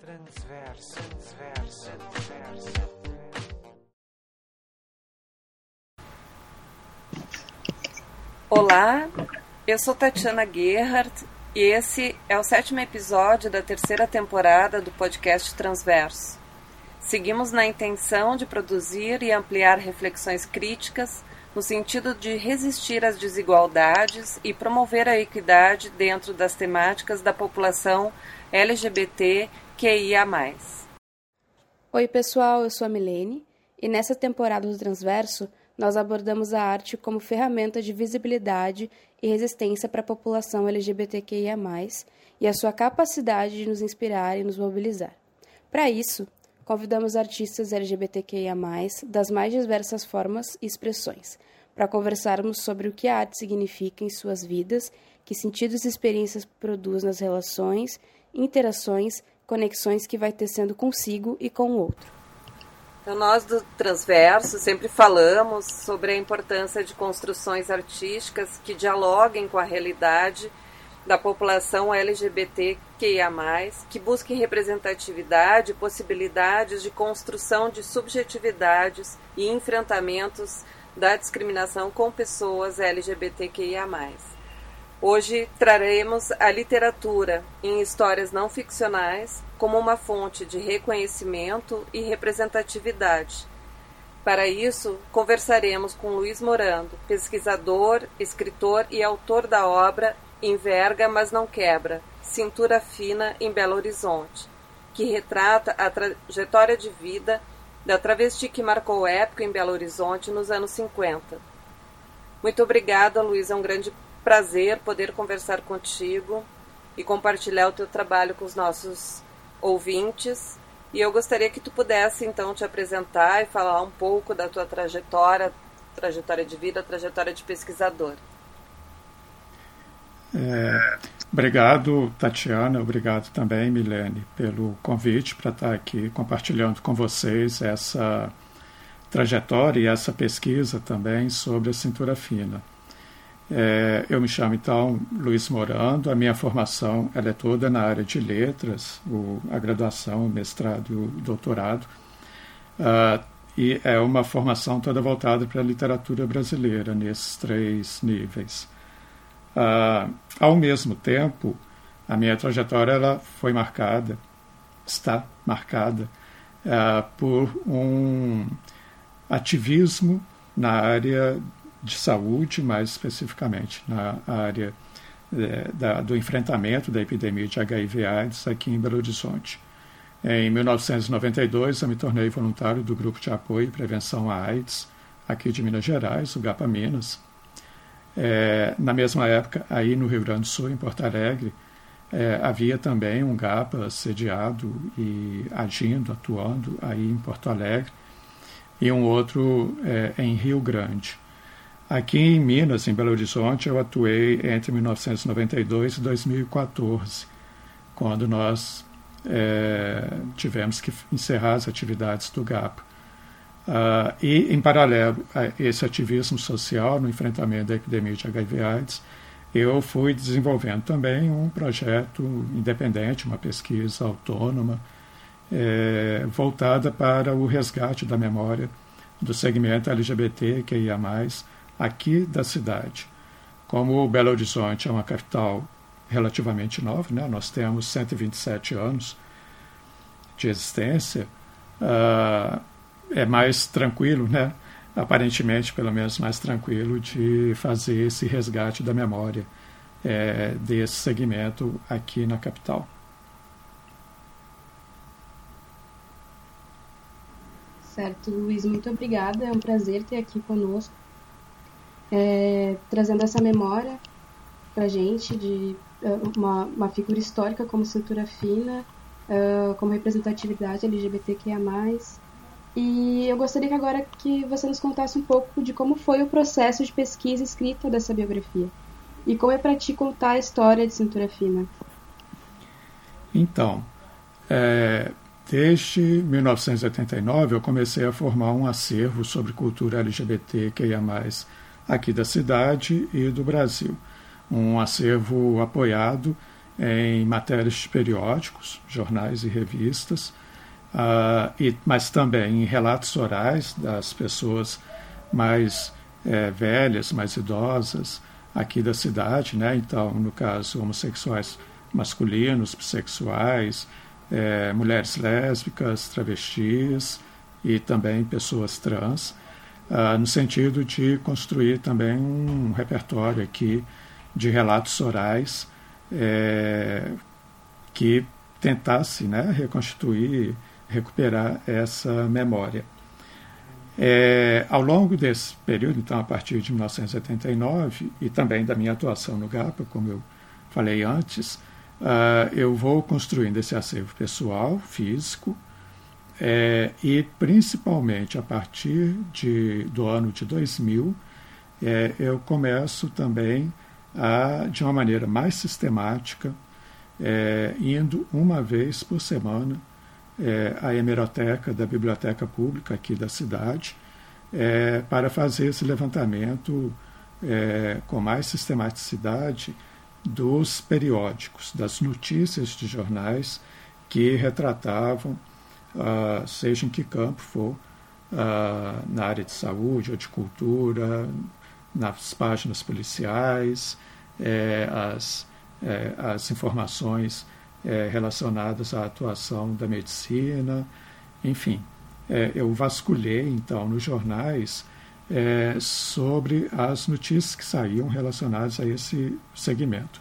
Transverso, transverso, transverso. Olá, eu sou Tatiana Gerhardt e esse é o sétimo episódio da terceira temporada do podcast Transverso. Seguimos na intenção de produzir e ampliar reflexões críticas no sentido de resistir às desigualdades e promover a equidade dentro das temáticas da população LGBT QIA+. Oi pessoal, eu sou a Milene e nessa temporada do Transverso nós abordamos a arte como ferramenta de visibilidade e resistência para a população LGBTQIA+, e a sua capacidade de nos inspirar e nos mobilizar. Para isso, convidamos artistas LGBTQIA+, das mais diversas formas e expressões, para conversarmos sobre o que a arte significa em suas vidas, que sentidos e experiências produz nas relações, interações, conexões que vai tecendo consigo e com o outro. Então, nós do Transverso sempre falamos sobre a importância de construções artísticas que dialoguem com a realidade da população LGBTQIA+, que busquem representatividade e possibilidades de construção de subjetividades e enfrentamentos da discriminação com pessoas LGBTQIA+. Hoje traremos a literatura em histórias não ficcionais como uma fonte de reconhecimento e representatividade. Para isso, conversaremos com Luiz Morando, pesquisador, escritor e autor da obra Enverga, mas não quebra, Cintura Fina em Belo Horizonte, que retrata a trajetória de vida da travesti que marcou época em Belo Horizonte nos anos 50. Muito obrigada, Luiz. É um grande prazer poder conversar contigo e compartilhar o teu trabalho com os nossos ouvintes. E eu gostaria que tu pudesse então te apresentar e falar um pouco da tua trajetória, trajetória de vida, trajetória de pesquisador. É, obrigado, Tatiana, obrigado também, Milene, pelo convite para estar aqui compartilhando com vocês essa trajetória e essa pesquisa também sobre a cintura fina. É, eu me chamo então Luiz Morando, a minha formação ela é toda na área de letras, o, a graduação, o mestrado e o doutorado, uh, e é uma formação toda voltada para a literatura brasileira nesses três níveis. Uh, ao mesmo tempo, a minha trajetória ela foi marcada, está marcada, uh, por um ativismo na área de saúde, mais especificamente na área é, da, do enfrentamento da epidemia de HIV/AIDS aqui em Belo Horizonte. Em 1992, eu me tornei voluntário do Grupo de Apoio e Prevenção à AIDS, aqui de Minas Gerais, o GAPA Minas, é, na mesma época, aí no Rio Grande do Sul, em Porto Alegre, é, havia também um GAPA sediado e agindo, atuando aí em Porto Alegre, e um outro é, em Rio Grande. Aqui em Minas, em Belo Horizonte, eu atuei entre 1992 e 2014, quando nós é, tivemos que encerrar as atividades do GAPA. Uh, e, em paralelo a esse ativismo social no enfrentamento da epidemia de HIV/AIDS, eu fui desenvolvendo também um projeto independente, uma pesquisa autônoma, é, voltada para o resgate da memória do segmento LGBT que ia mais aqui da cidade. Como Belo Horizonte é uma capital relativamente nova, né? nós temos 127 anos de existência, uh, é mais tranquilo, né? aparentemente, pelo menos, mais tranquilo de fazer esse resgate da memória é, desse segmento aqui na capital. Certo, Luiz, muito obrigada. É um prazer ter aqui conosco, é, trazendo essa memória para gente de é, uma, uma figura histórica como cintura fina, uh, como representatividade LGBTQIA+, e eu gostaria que agora que você nos contasse um pouco de como foi o processo de pesquisa e escrita dessa biografia. E como é para ti contar a história de Cintura Fina? Então, é, desde 1989 eu comecei a formar um acervo sobre cultura LGBT que ia mais aqui da cidade e do Brasil. Um acervo apoiado em matérias de periódicos, jornais e revistas, uh, e, mas também em relatos orais das pessoas mais é, velhas, mais idosas aqui da cidade, né? Então, no caso, homossexuais masculinos, bissexuais, é, mulheres lésbicas, travestis e também pessoas trans, uh, no sentido de construir também um repertório aqui de relatos orais é, que tentasse né, reconstituir, recuperar essa memória. É, ao longo desse período, então a partir de 1979, e também da minha atuação no GAPA, como eu falei antes, uh, eu vou construindo esse acervo pessoal, físico, é, e principalmente a partir de, do ano de 2000, é, eu começo também a, de uma maneira mais sistemática, é, indo uma vez por semana é, à hemeroteca da Biblioteca Pública aqui da cidade, é, para fazer esse levantamento é, com mais sistematicidade dos periódicos, das notícias de jornais que retratavam, ah, seja em que campo for, ah, na área de saúde ou de cultura, nas páginas policiais, é, as, é, as informações é, relacionadas à atuação da medicina, enfim. Eu vasculhei, então, nos jornais sobre as notícias que saíam relacionadas a esse segmento.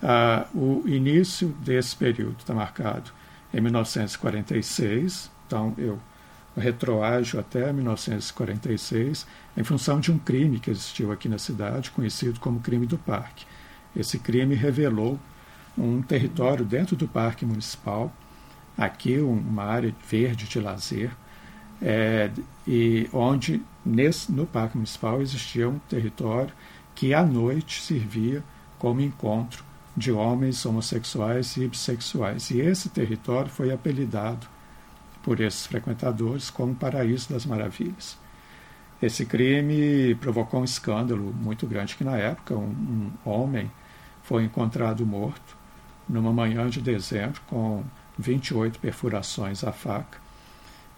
Ah, o início desse período está marcado em 1946, então eu retroágio até 1946, em função de um crime que existiu aqui na cidade, conhecido como crime do parque. Esse crime revelou um território dentro do parque municipal, aqui uma área verde de lazer, é, e onde nesse, no parque municipal existia um território que à noite servia como encontro de homens homossexuais e bissexuais. E esse território foi apelidado por esses frequentadores como Paraíso das Maravilhas. Esse crime provocou um escândalo muito grande que na época um, um homem foi encontrado morto numa manhã de dezembro com 28 perfurações à faca.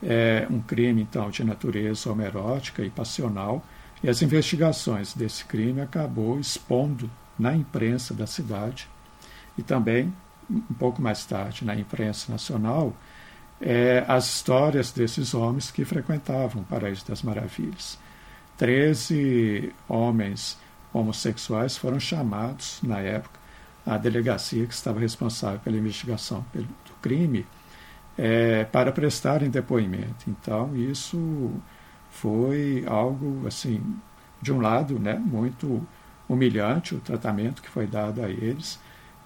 É um crime então de natureza homerótica e passional e as investigações desse crime acabou expondo na imprensa da cidade e também um pouco mais tarde na imprensa nacional é, as histórias desses homens que frequentavam o Paraíso das Maravilhas. Treze homens homossexuais foram chamados, na época, à delegacia que estava responsável pela investigação do crime é, para prestarem depoimento. Então, isso foi algo, assim, de um lado, né, muito humilhante o tratamento que foi dado a eles,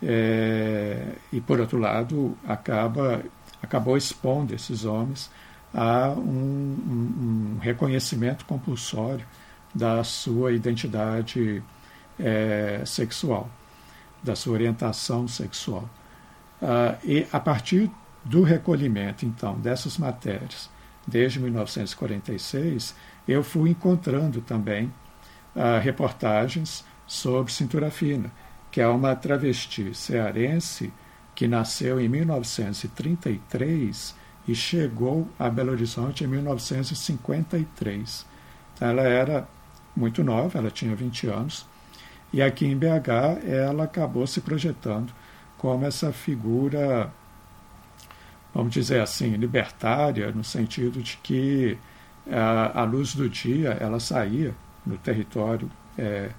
é, e, por outro lado, acaba acabou expondo esses homens a um, um, um reconhecimento compulsório da sua identidade é, sexual, da sua orientação sexual. Ah, e a partir do recolhimento, então, dessas matérias, desde 1946, eu fui encontrando também ah, reportagens sobre cintura fina, que é uma travesti cearense que nasceu em 1933 e chegou a Belo Horizonte em 1953. Então, ela era muito nova, ela tinha 20 anos, e aqui em BH ela acabou se projetando como essa figura, vamos dizer assim, libertária, no sentido de que a, a luz do dia ela saía no território é,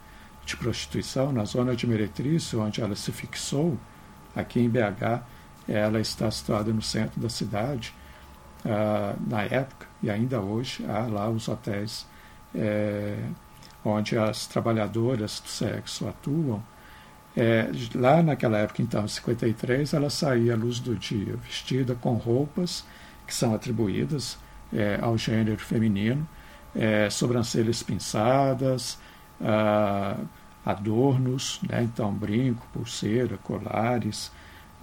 de prostituição, na zona de meretriz, onde ela se fixou, Aqui em BH, ela está situada no centro da cidade. Ah, na época, e ainda hoje, há lá os hotéis é, onde as trabalhadoras do sexo atuam. É, lá naquela época, então, em 53, ela saía à luz do dia, vestida com roupas que são atribuídas é, ao gênero feminino, sobrancelhas pinçadas, ah, adornos, né? então brinco, pulseira, colares.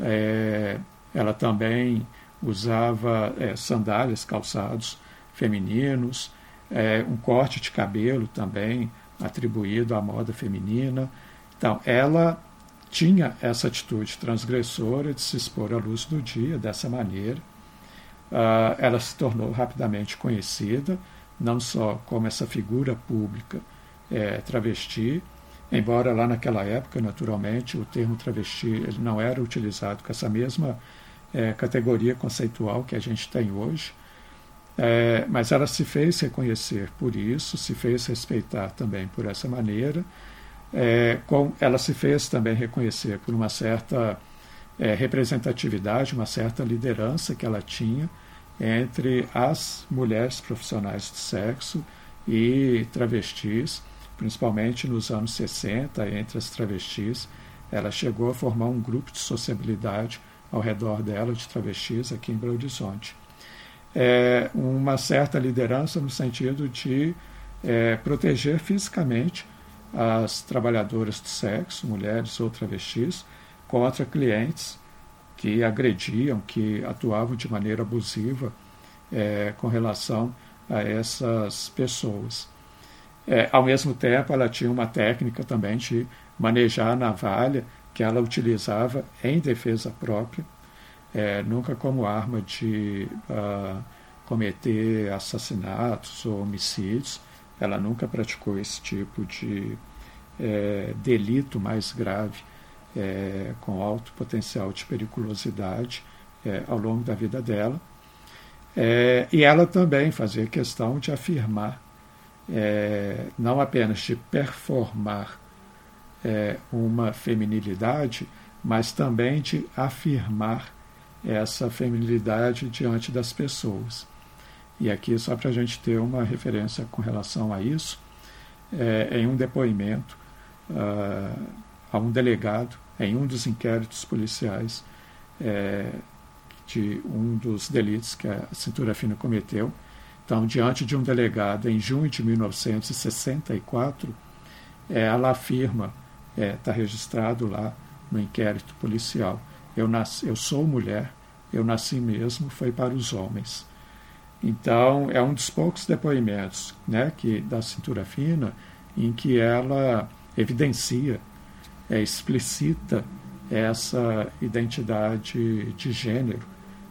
É, ela também usava é, sandálias, calçados femininos, é, um corte de cabelo também atribuído à moda feminina. Então, ela tinha essa atitude transgressora de se expor à luz do dia dessa maneira. Uh, ela se tornou rapidamente conhecida, não só como essa figura pública é, travesti, embora lá naquela época, naturalmente, o termo travesti ele não era utilizado com essa mesma é, categoria conceitual que a gente tem hoje, é, mas ela se fez reconhecer por isso, se fez respeitar também por essa maneira, é, com, ela se fez também reconhecer por uma certa é, representatividade, uma certa liderança que ela tinha entre as mulheres profissionais de sexo e travestis, principalmente nos anos 60, entre as travestis. Ela chegou a formar um grupo de sociabilidade ao redor dela de travestis aqui em Belo Horizonte. É, uma certa liderança no sentido de é, proteger fisicamente as trabalhadoras de sexo, mulheres ou travestis, contra clientes que agrediam, que atuavam de maneira abusiva é, com relação a essas pessoas. É, ao mesmo tempo, ela tinha uma técnica também de manejar a navalha que ela utilizava em defesa própria, é, nunca como arma de uh, cometer assassinatos ou homicídios, ela nunca praticou esse tipo de é, delito mais grave, é, com alto potencial de periculosidade é, ao longo da vida dela. É, e ela também fazia questão de afirmar, é, não apenas de performar é, uma feminilidade, mas também de afirmar essa feminilidade diante das pessoas. E aqui, só para a gente ter uma referência com relação a isso, é, em um depoimento uh, a um delegado, em um dos inquéritos policiais é, de um dos delitos que a cintura fina cometeu. Então, diante de um delegado, em junho de 1964, é, ela afirma, está é, tá registrado lá no inquérito policial, eu, nasci, eu sou mulher, eu nasci mesmo, foi para os homens. Então, é um dos poucos depoimentos né, que, da cintura fina em que ela evidencia, é, explicita essa identidade de gênero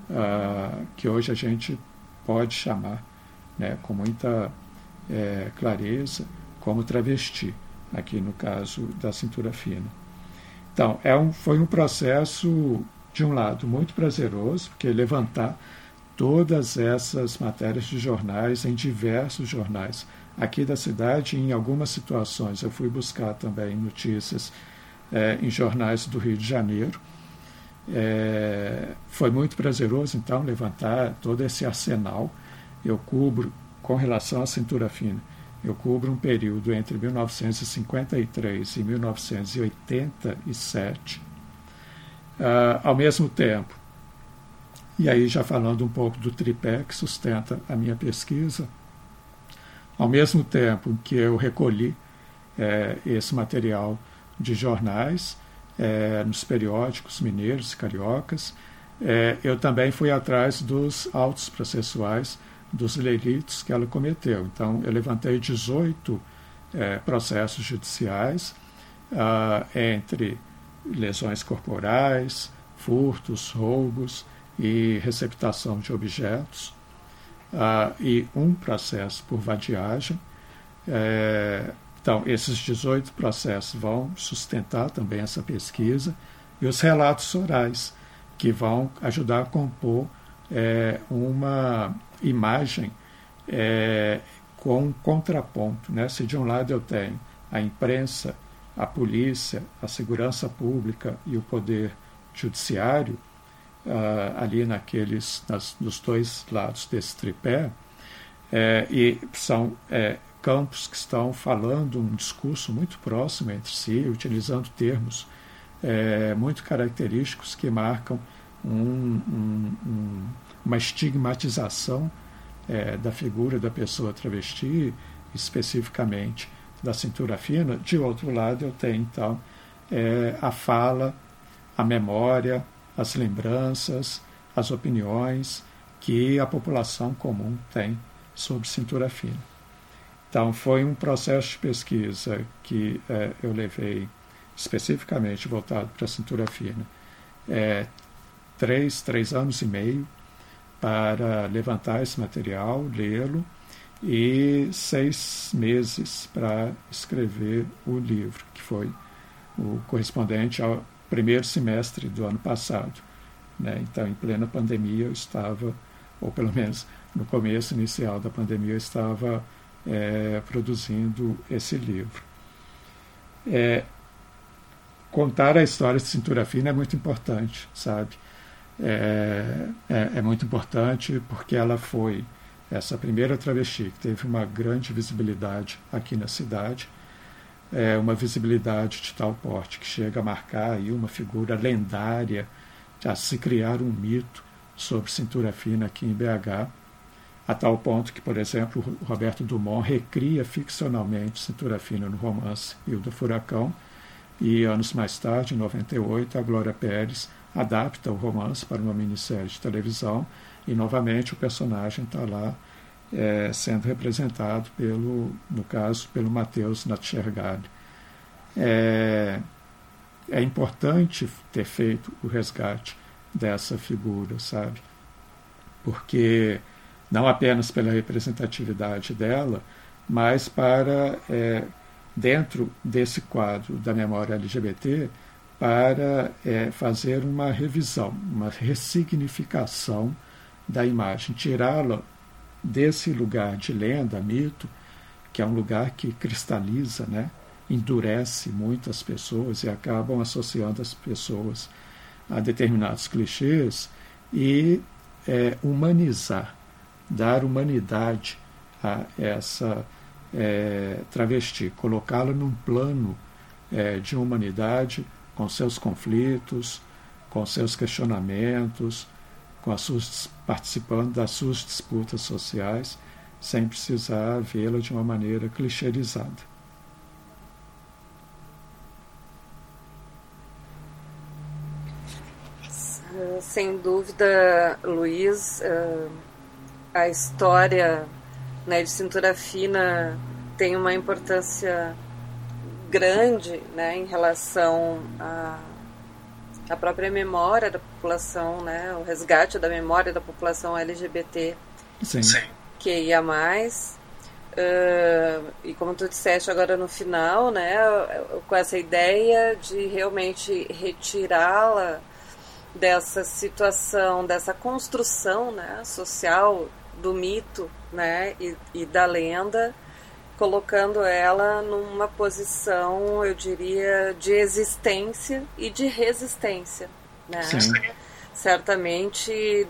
uh, que hoje a gente pode chamar né, com muita é, clareza como travesti, aqui no caso da cintura fina. Então, é um, foi um processo, de um lado, muito prazeroso, porque levantar todas essas matérias de jornais, em diversos jornais aqui da cidade, em algumas situações eu fui buscar também notícias é, em jornais do Rio de Janeiro. É, foi muito prazeroso, então, levantar todo esse arsenal. Eu cubro, com relação à cintura fina, eu cubro um período entre 1953 e 1987. Uh, ah, ao mesmo tempo, e aí já falando um pouco do tripé que sustenta a minha pesquisa, ao mesmo tempo que eu recolhi é, esse material de jornais é, nos periódicos mineiros e cariocas, é, eu também fui atrás dos autos processuais dos delitos que ela cometeu. Então, eu levantei 18 é, processos judiciais ah, entre lesões corporais, furtos, roubos e receptação de objetos uh, e um processo por vadiagem. É, então, esses 18 processos vão sustentar também essa pesquisa e os relatos orais, que vão ajudar a compor é, uma imagem é, com contraponto. Né? Se de um lado eu tenho a imprensa, a polícia, a segurança pública e o poder judiciário, uh, ali naqueles, nas, nos dois lados desse tripé, é, e são é, campos que estão falando um discurso muito próximo entre si, utilizando termos é, muito característicos que marcam um, um, um, uma estigmatização é, da figura da pessoa travesti, especificamente da cintura fina. De outro lado, eu tenho então é, a fala, a memória, as lembranças, as opiniões que a população comum tem sobre cintura fina. Então, foi um processo de pesquisa que é, eu levei especificamente voltado para a cintura fina, é, três, três anos e meio para levantar esse material, lê-lo, e seis meses para escrever o livro, que foi o correspondente ao primeiro semestre do ano passado. Né? Então, em plena pandemia, eu estava, ou pelo menos no começo inicial da pandemia, eu estava é, produzindo esse livro. É, contar a história de Cintura Fina é muito importante, sabe? É, é, é, muito importante porque ela foi essa primeira travesti que teve uma grande visibilidade aqui na cidade, é uma visibilidade de tal porte que chega a marcar aí uma figura lendária, a se criar um mito sobre cintura fina aqui em BH, a tal ponto que, por exemplo, Roberto Dumont recria ficcionalmente cintura fina no romance do Furacão, e anos mais tarde, em 98, a Glória Pérez adapta o romance para uma minissérie de televisão e novamente o personagem está lá é, sendo representado pelo, no caso, pelo Matheus Natchergali. É, é importante ter feito o resgate dessa figura, sabe? Porque não apenas pela representatividade dela, mas para é, dentro desse quadro da memória LGBT para é, fazer uma revisão, uma ressignificação da imagem, tirá-la desse lugar de lenda, mito, que é um lugar que cristaliza, né? endurece muitas pessoas e acabam associando as pessoas a determinados clichês e é, humanizar, dar humanidade a essa é, travesti, colocá-la num plano é, de humanidade com seus conflitos, com seus questionamentos, com as suas, participando das suas disputas sociais, sem precisar vê-la de uma maneira clichêizada. Sem dúvida, Luiz, eh, a história né, de cintura fina tem uma importância grande né, em relação à, à própria memória da população, né, o resgate da memória da população LGBT Sim. que ia mais. Uh, e como tu disseste agora no final, né, com essa ideia de realmente retirá-la dessa situação, dessa construção né, social do mito né, e, e da lenda, colocando ela numa posição, eu diria, de existência e de resistência. Né? Sim. Certamente,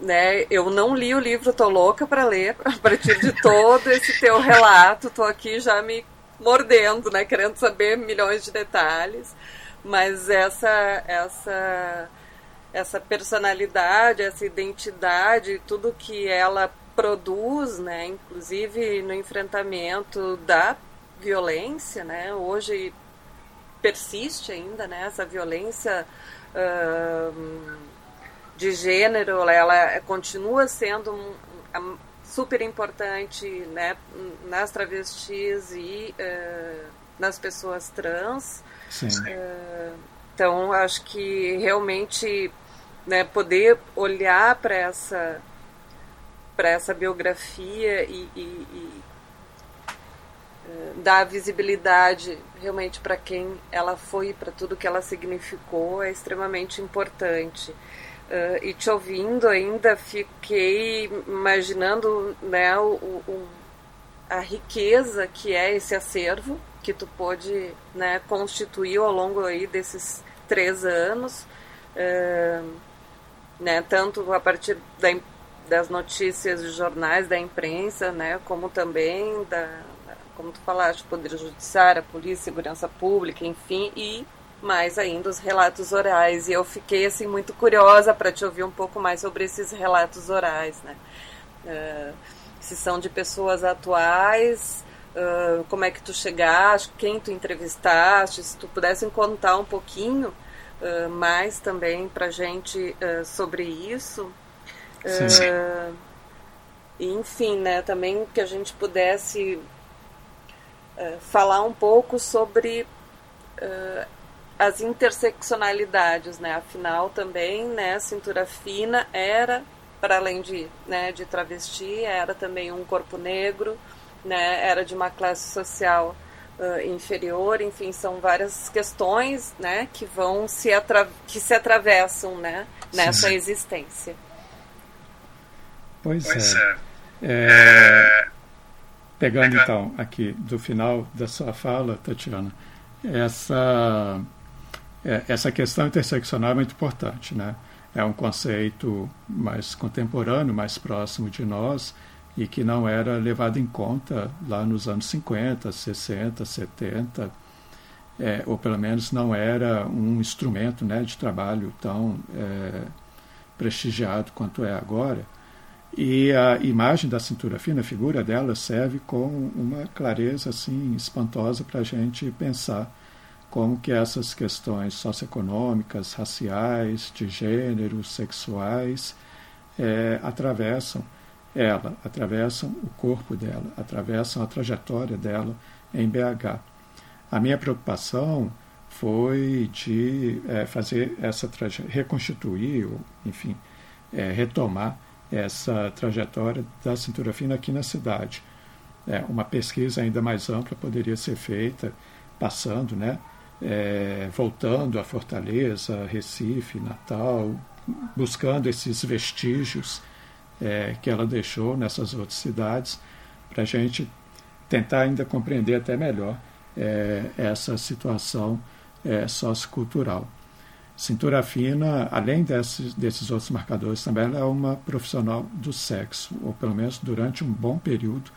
né, eu não li o livro, tô louca para ler, a partir de todo esse teu relato, tô aqui já me mordendo, né, querendo saber milhões de detalhes, mas essa essa essa personalidade, essa identidade, tudo que ela produz, né, inclusive no enfrentamento da violência, né, hoje persiste ainda, né, essa violência uh, de gênero, ela continua sendo um, super importante, né, nas travestis e uh, nas pessoas trans. Uh, então, acho que realmente, né, poder olhar para essa para essa biografia e, e, e uh, dar visibilidade realmente para quem ela foi, para tudo que ela significou, é extremamente importante. Uh, e te ouvindo ainda fiquei imaginando né, o, o, a riqueza que é esse acervo que tu pôde né, constituir ao longo aí desses três anos, uh, né, tanto a partir da das notícias de jornais, da imprensa, né, como também da, como tu falaste, Poder Judiciário, Polícia, Segurança Pública, enfim, e mais ainda os relatos orais. E eu fiquei assim muito curiosa para te ouvir um pouco mais sobre esses relatos orais, né? Uh, se são de pessoas atuais, uh, como é que tu chegaste, quem tu entrevistaste, se tu pudesse contar um pouquinho uh, mais também para gente sobre isso. Uh, enfim, né, também que a gente pudesse uh, falar um pouco sobre uh, as interseccionalidades, né? Afinal, também, né, cintura fina era, para além de, né, de travesti, era também um corpo negro, né? Era de uma classe social uh, inferior, enfim, são várias questões, né, que vão se que se atravessam, né, nessa Sim. existência. Pois, pois é. é. é. Pegando então aqui do final da sua fala, Tatiana, essa é, essa questão interseccional é muito importante, né? É um conceito mais contemporâneo, mais próximo de nós e que não era levado em conta lá nos anos 50, 60, 70, é, ou pelo menos não era um instrumento né, de trabalho tão é, prestigiado quanto é agora. E a imagem da cintura fina, a figura dela, serve com uma clareza assim espantosa para a gente pensar como que essas questões socioeconômicas, raciais, de gênero, sexuais, é, atravessam ela, atravessam o corpo dela, atravessam a trajetória dela em BH. A minha preocupação foi de é, fazer essa reconstituir, ou, enfim, é, retomar essa trajetória da cintura fina aqui na cidade. É, uma pesquisa ainda mais ampla poderia ser feita, passando, né, é, voltando a Fortaleza, Recife, Natal, buscando esses vestígios é, que ela deixou nessas outras cidades, para a gente tentar ainda compreender até melhor é, essa situação é, sociocultural. Cintura fina, além desses, desses outros marcadores, também ela é uma profissional do sexo, ou pelo menos durante um bom período,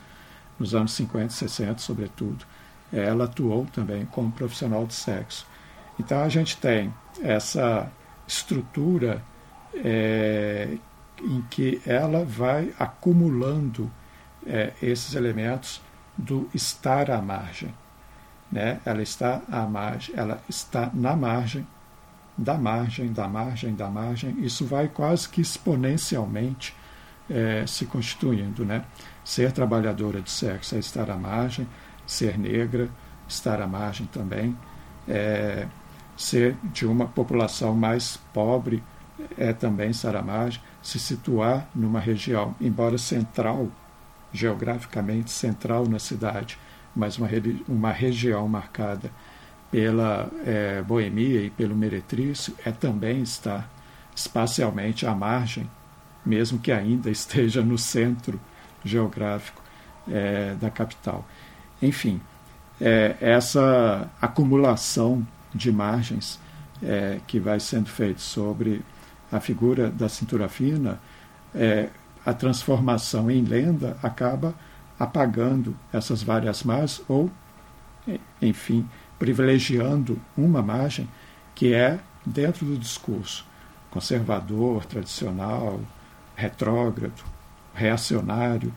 nos anos 50 e 60, sobretudo, ela atuou também como profissional de sexo. Então a gente tem essa estrutura é, em que ela vai acumulando é, esses elementos do estar à margem. Né? Ela está à margem, ela está na margem, da margem, da margem, da margem. Isso vai quase que exponencialmente é, se constituindo. Né? Ser trabalhadora de sexo é estar à margem, ser negra, estar à margem também, é, ser de uma população mais pobre é também estar à margem, se situar numa região, embora central, geograficamente central na cidade, mas uma, uma região marcada pela é, boemia e pelo meretrício, é também estar espacialmente à margem, mesmo que ainda esteja no centro geográfico é, da capital. Enfim, é, essa acumulação de margens é, que vai sendo feita sobre a figura da cintura fina, é, a transformação em lenda acaba apagando essas várias margens ou, enfim, privilegiando uma margem que é dentro do discurso conservador, tradicional, retrógrado, reacionário,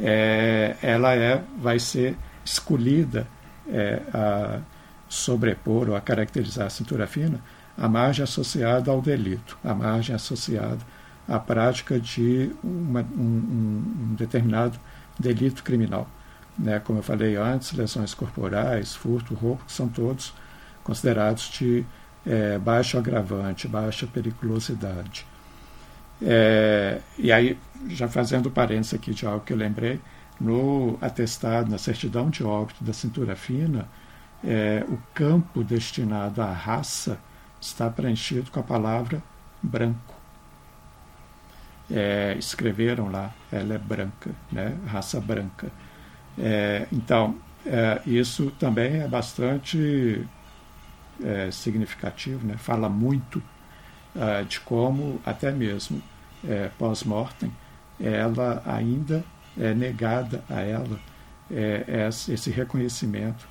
é, ela é, vai ser escolhida é, a sobrepor ou a caracterizar a cintura fina a margem associada ao delito, a margem associada à prática de uma, um, um, determinado delito criminal. Né? Como eu falei antes, lesões corporais, furto, roubo, que são todos considerados de é, baixo agravante, baixa periculosidade. É, e aí, já fazendo parênteses aqui de algo que eu lembrei, no atestado, na certidão de óbito da cintura fina, é, o campo destinado à raça está preenchido com a palavra branco. É, escreveram lá, ela é branca, né? raça branca. É, então, é, isso também é bastante é, significativo, né? fala muito é, de como, até mesmo é, pós-mortem, ela ainda é negada a ela esse reconhecimento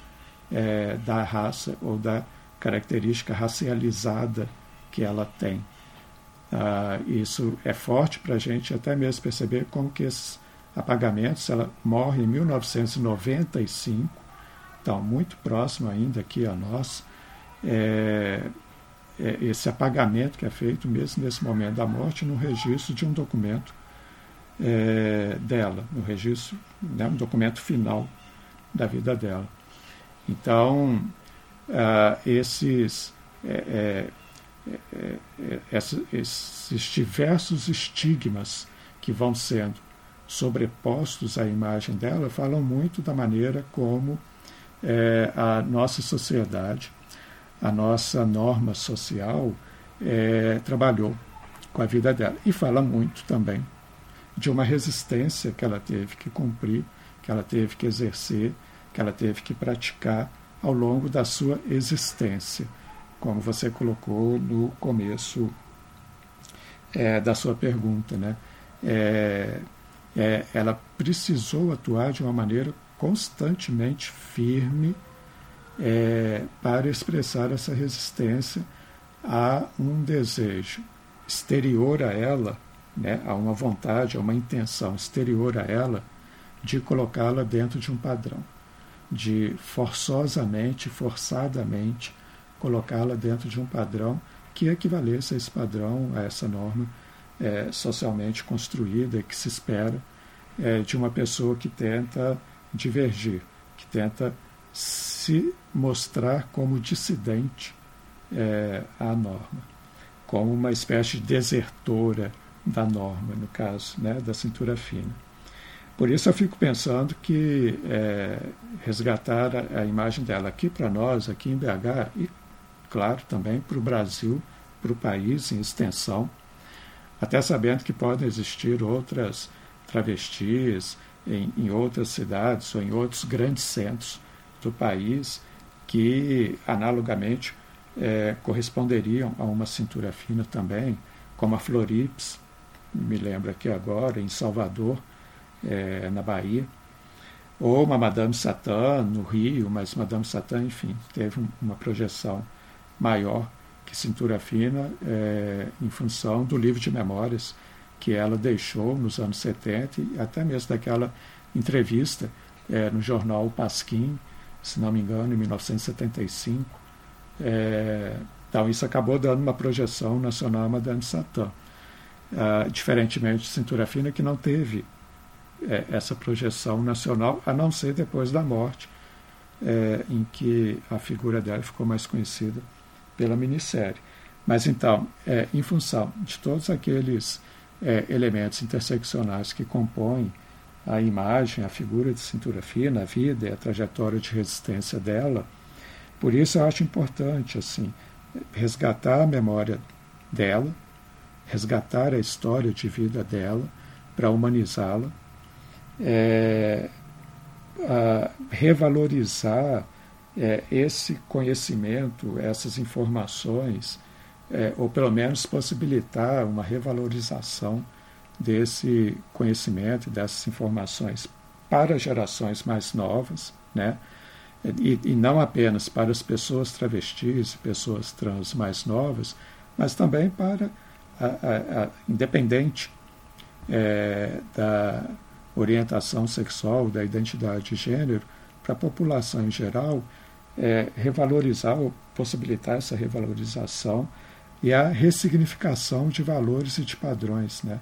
da raça ou da característica racializada que ela tem. Ah, isso é forte para a gente até mesmo perceber como que esses apagamentos, ela morre em 1995, então muito próximo ainda aqui a nós, é, é esse apagamento que é feito mesmo nesse momento da morte no registro de um documento é, dela, no registro, né, um documento final da vida dela. Então, ah, esses, é, é, é, esses diversos estigmas que vão sendo sobrepostos à imagem dela falam muito da maneira como é, a nossa sociedade, a nossa norma social é, trabalhou com a vida dela. E fala muito também de uma resistência que ela teve que cumprir, que ela teve que exercer, que ela teve que praticar ao longo da sua existência, como você colocou no começo é, da sua pergunta. Né? É, é, ela precisou atuar de uma maneira constantemente firme é, para expressar essa resistência a um desejo exterior a ela, né, a uma vontade, a uma intenção exterior a ela de colocá-la dentro de um padrão, de forçosamente, forçadamente colocá-la dentro de um padrão que equivalesse a esse padrão, a essa norma é, socialmente construída que se espera é, de uma pessoa que tenta divergir, que tenta se mostrar como dissidente é, à norma, como uma espécie de desertora da norma, no caso né, da cintura fina. Por isso eu fico pensando que é, resgatar a, a, imagem dela aqui para nós, aqui em BH, e claro também para o Brasil, para o país em extensão, até sabendo que podem existir outras travestis em, em outras cidades ou em outros grandes centros do país que, analogamente, é, corresponderiam a uma cintura fina também, como a Florips, me lembro aqui agora, em Salvador, é, na Bahia, ou uma Madame Satã no Rio, mas Madame Satã, enfim, teve uma projeção maior que Cintura Fina é, em função do livro de memórias que ela deixou nos anos 70 e até mesmo daquela entrevista é, no jornal Pasquim, se não me engano, em 1975. É, então, isso acabou dando uma projeção nacional a Madame Satã. Uh, diferentemente de Cintura Fina, que não teve é, essa projeção nacional, a não ser depois da morte, é, em que a figura dela ficou mais conhecida pela minissérie. Mas então, é, em função de todos aqueles é, elementos interseccionais que compõem a imagem, a figura de cintura fina, a vida e a trajetória de resistência dela, por isso eu acho importante assim resgatar a memória dela, resgatar a história de vida dela para humanizá-la, é, revalorizar é, esse conhecimento, essas informações, é, ou pelo menos possibilitar uma revalorização desse conhecimento, dessas informações para gerações mais novas, né? E, e, não apenas para as pessoas travestis, pessoas trans mais novas, mas também para, a, a, a, independente é, da orientação sexual, da identidade de gênero, para a população em geral, é, revalorizar ou possibilitar essa revalorização e a ressignificação de valores e de padrões, né?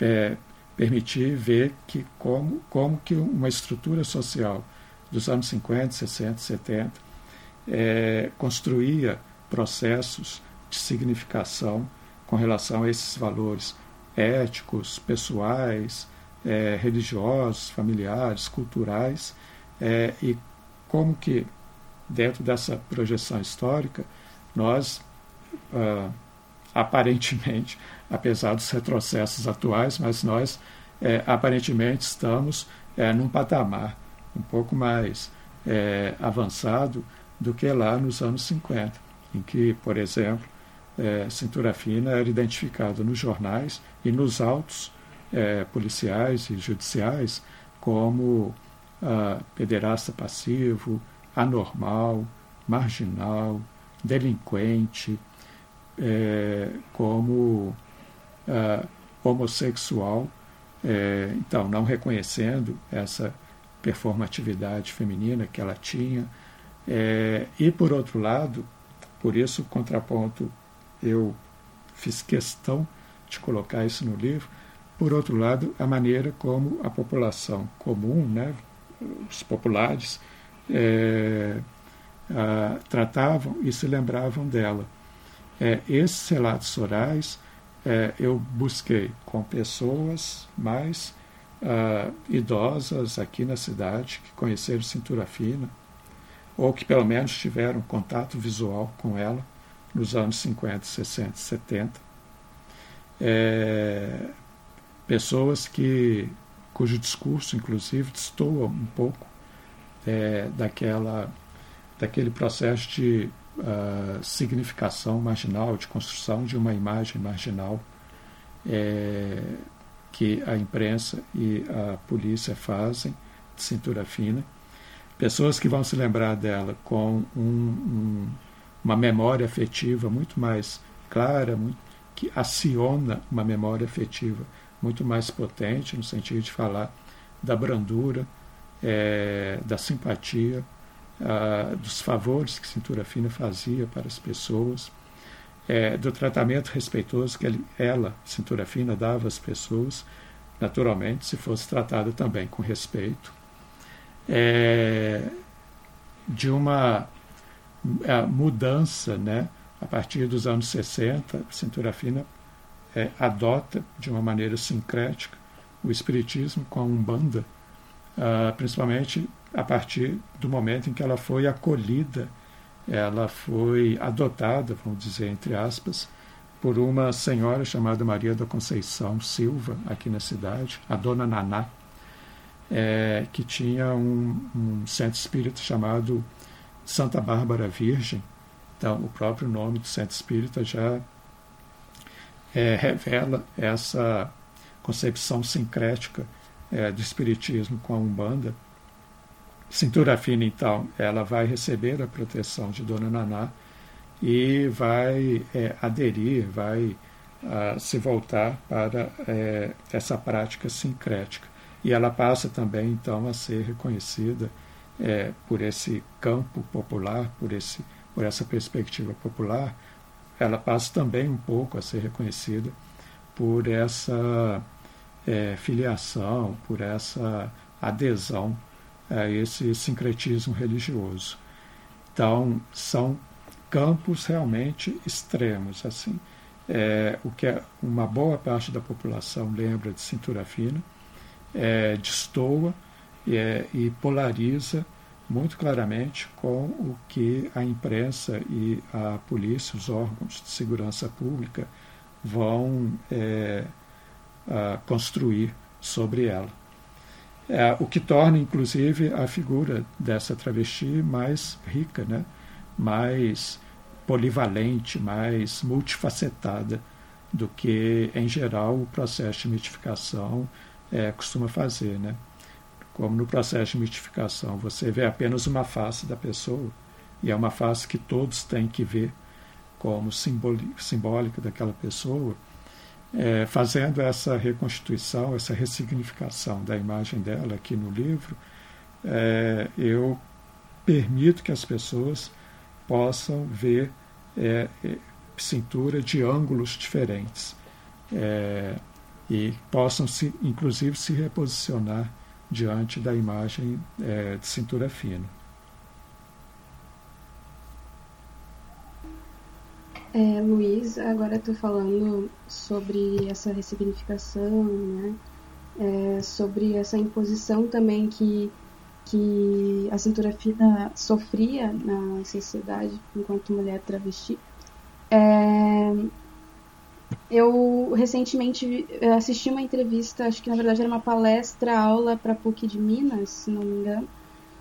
É, permitir ver que como, como que uma estrutura social dos anos 50, 60, 70 é, construía processos de significação com relação a esses valores éticos, pessoais, é, religiosos, familiares, culturais, é, e como que dentro dessa projeção histórica, nós, ah, aparentemente, apesar dos retrocessos atuais, mas nós, é, aparentemente, estamos é, num patamar um pouco mais é, avançado do que lá nos anos 50, em que, por exemplo, cintura fina era identificada nos jornais e nos autos policiais e judiciais como ah, pederasta passivo, anormal, marginal, delinquente, é, como é, homossexual, é, então não reconhecendo essa performatividade feminina que ela tinha. É, e por outro lado, por isso o contraponto eu fiz questão de colocar isso no livro. Por outro lado, a maneira como a população comum, né, os populares, é, uh, tratavam e se lembravam dela. É, esses relatos orais é, eu busquei com pessoas mais uh, idosas aqui na cidade que conheceram cintura fina ou que pelo menos tiveram contato visual com ela nos anos 50, 60, 70. É, pessoas que cujo discurso, inclusive, destoa um pouco é, daquela, daquele processo de uh, significação marginal, de construção de uma imagem marginal é, que a imprensa e a polícia fazem, de cintura fina. Pessoas que vão se lembrar dela com um, um, uma memória afetiva muito mais clara, muito, que aciona uma memória afetiva muito mais potente, no sentido de falar da brandura, é, da simpatia, ah, dos favores que Cintura Fina fazia para as pessoas, é, do tratamento respeitoso que ele, ela, Cintura Fina, dava às pessoas, naturalmente, se fosse tratada também com respeito, é, de uma mudança, né, a partir dos anos 60, Cintura Fina é, adota de uma maneira sincrética o espiritismo com a Umbanda, uh, principalmente a partir do momento em que ela foi acolhida, ela foi adotada, vamos dizer, entre aspas, por uma senhora chamada Maria da Conceição Silva, aqui na cidade, a dona Naná, é, que tinha um, um centro espírita chamado Santa Bárbara Virgem. Então, o próprio nome do centro espírita já é, revela essa concepção sincrética é, do espiritismo com a Umbanda Cintura fina, então, ela vai receber a proteção de Dona Naná e vai é, aderir, vai uh, se voltar para é, essa prática sincrética. E ela passa também, então, a ser reconhecida é, por esse campo popular, por, esse, por essa perspectiva popular. Ela passa também um pouco a ser reconhecida por essa é, filiação, por essa adesão a esse sincretismo religioso. Então, são campos realmente extremos. assim é, O que é uma boa parte da população lembra de cintura fina, é, destoa é, e polariza muito claramente com o que a imprensa e a polícia, os órgãos de segurança pública, vão é, construir sobre ela. É, o que torna, inclusive, a figura dessa travesti mais rica, né? mais polivalente, mais multifacetada do que, em geral, o processo de mitificação é, costuma fazer. Né? Como no processo de mitificação, você vê apenas uma face da pessoa, e é uma face que todos têm que ver como simbólica daquela pessoa é, fazendo essa reconstituição, essa ressignificação da imagem dela aqui no livro, é, eu permito que as pessoas possam ver é, é cintura de ângulos diferentes é, e possam, se, inclusive, se reposicionar diante da imagem é, de cintura fina. É, Luiz, agora estou falando sobre essa ressignificação, né? É, sobre essa imposição também que, que a cintura fina sofria na sociedade enquanto mulher travesti. É, eu recentemente assisti uma entrevista, acho que na verdade era uma palestra, aula para PUC de Minas, se não me engano,